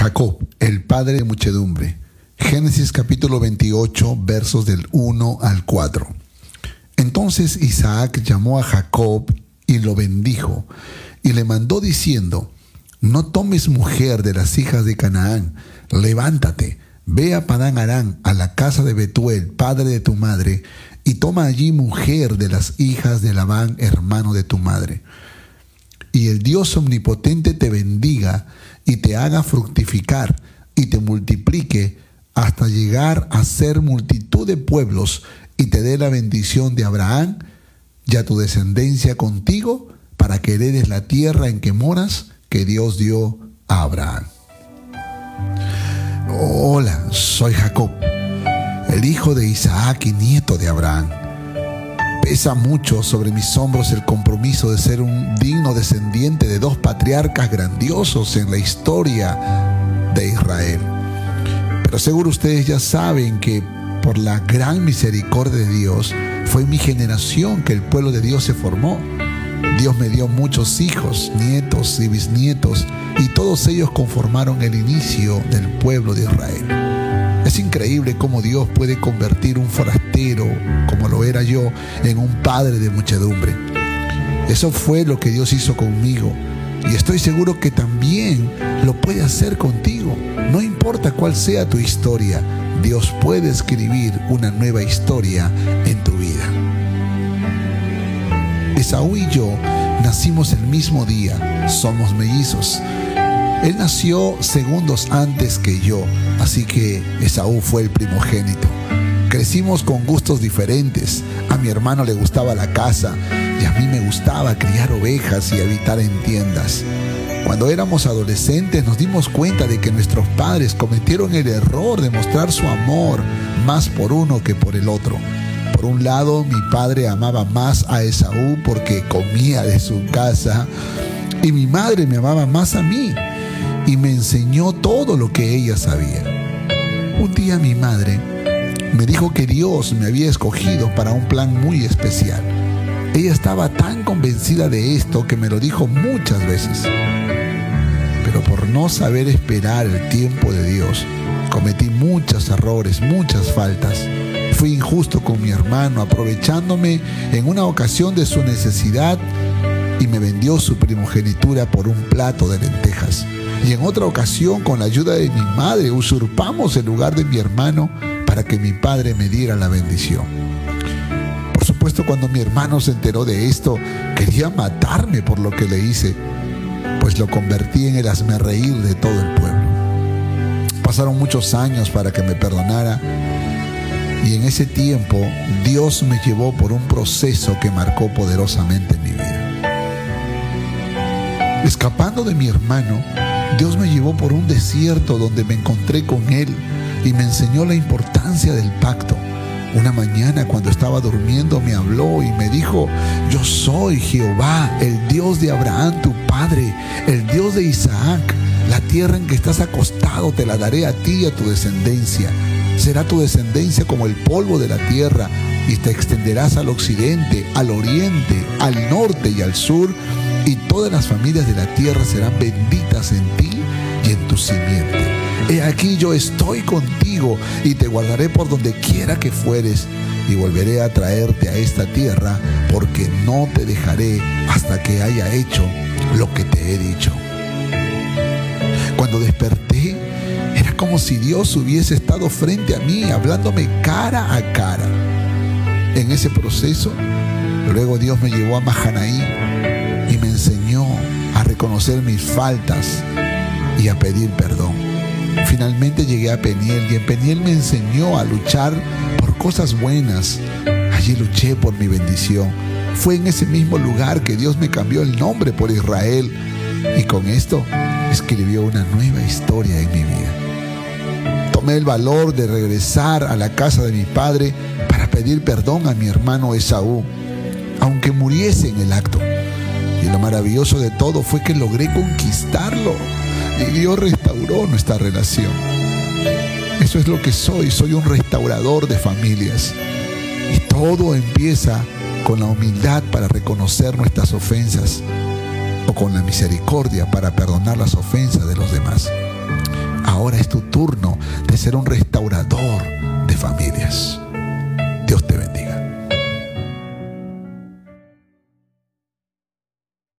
Jacob, el padre de muchedumbre. Génesis capítulo 28, versos del 1 al 4. Entonces Isaac llamó a Jacob y lo bendijo, y le mandó diciendo, No tomes mujer de las hijas de Canaán, levántate, ve a Padán Arán, a la casa de Betuel, padre de tu madre, y toma allí mujer de las hijas de Labán, hermano de tu madre. Y el Dios omnipotente te bendiga y te haga fructificar y te multiplique hasta llegar a ser multitud de pueblos y te dé la bendición de Abraham y a tu descendencia contigo para que heredes la tierra en que moras que Dios dio a Abraham. Hola, soy Jacob, el hijo de Isaac y nieto de Abraham. Pesa mucho sobre mis hombros el compromiso de ser un digno descendiente de dos patriarcas grandiosos en la historia de Israel. Pero seguro ustedes ya saben que por la gran misericordia de Dios fue mi generación que el pueblo de Dios se formó. Dios me dio muchos hijos, nietos y bisnietos, y todos ellos conformaron el inicio del pueblo de Israel. Es increíble cómo Dios puede convertir un forastero, como lo era yo, en un padre de muchedumbre. Eso fue lo que Dios hizo conmigo y estoy seguro que también lo puede hacer contigo. No importa cuál sea tu historia, Dios puede escribir una nueva historia en tu vida. Esaú y yo nacimos el mismo día, somos mellizos. Él nació segundos antes que yo, así que Esaú fue el primogénito. Crecimos con gustos diferentes. A mi hermano le gustaba la casa y a mí me gustaba criar ovejas y habitar en tiendas. Cuando éramos adolescentes nos dimos cuenta de que nuestros padres cometieron el error de mostrar su amor más por uno que por el otro. Por un lado, mi padre amaba más a Esaú porque comía de su casa y mi madre me amaba más a mí y me enseñó todo lo que ella sabía. Un día mi madre me dijo que Dios me había escogido para un plan muy especial. Ella estaba tan convencida de esto que me lo dijo muchas veces. Pero por no saber esperar el tiempo de Dios, cometí muchos errores, muchas faltas. Fui injusto con mi hermano, aprovechándome en una ocasión de su necesidad y me vendió su primogenitura por un plato de lentejas. Y en otra ocasión, con la ayuda de mi madre, usurpamos el lugar de mi hermano para que mi padre me diera la bendición. Por supuesto, cuando mi hermano se enteró de esto, quería matarme por lo que le hice, pues lo convertí en el reír de todo el pueblo. Pasaron muchos años para que me perdonara y en ese tiempo Dios me llevó por un proceso que marcó poderosamente mi vida. Escapando de mi hermano, Dios me llevó por un desierto donde me encontré con Él y me enseñó la importancia del pacto. Una mañana cuando estaba durmiendo me habló y me dijo, yo soy Jehová, el Dios de Abraham, tu padre, el Dios de Isaac. La tierra en que estás acostado te la daré a ti y a tu descendencia. Será tu descendencia como el polvo de la tierra y te extenderás al occidente, al oriente, al norte y al sur y todas las familias de la tierra serán benditas en ti y en tu simiente. He aquí yo estoy contigo y te guardaré por donde quiera que fueres y volveré a traerte a esta tierra porque no te dejaré hasta que haya hecho lo que te he dicho. Cuando desperté, era como si Dios hubiese estado frente a mí, hablándome cara a cara. En ese proceso, luego Dios me llevó a Mahanaí reconocer mis faltas y a pedir perdón. Finalmente llegué a Peniel y en Peniel me enseñó a luchar por cosas buenas. Allí luché por mi bendición. Fue en ese mismo lugar que Dios me cambió el nombre por Israel y con esto escribió una nueva historia en mi vida. Tomé el valor de regresar a la casa de mi padre para pedir perdón a mi hermano Esaú, aunque muriese en el acto. Lo maravilloso de todo fue que logré conquistarlo. Y Dios restauró nuestra relación. Eso es lo que soy. Soy un restaurador de familias. Y todo empieza con la humildad para reconocer nuestras ofensas o con la misericordia para perdonar las ofensas de los demás. ahora es tu turno de ser un restaurador de familias.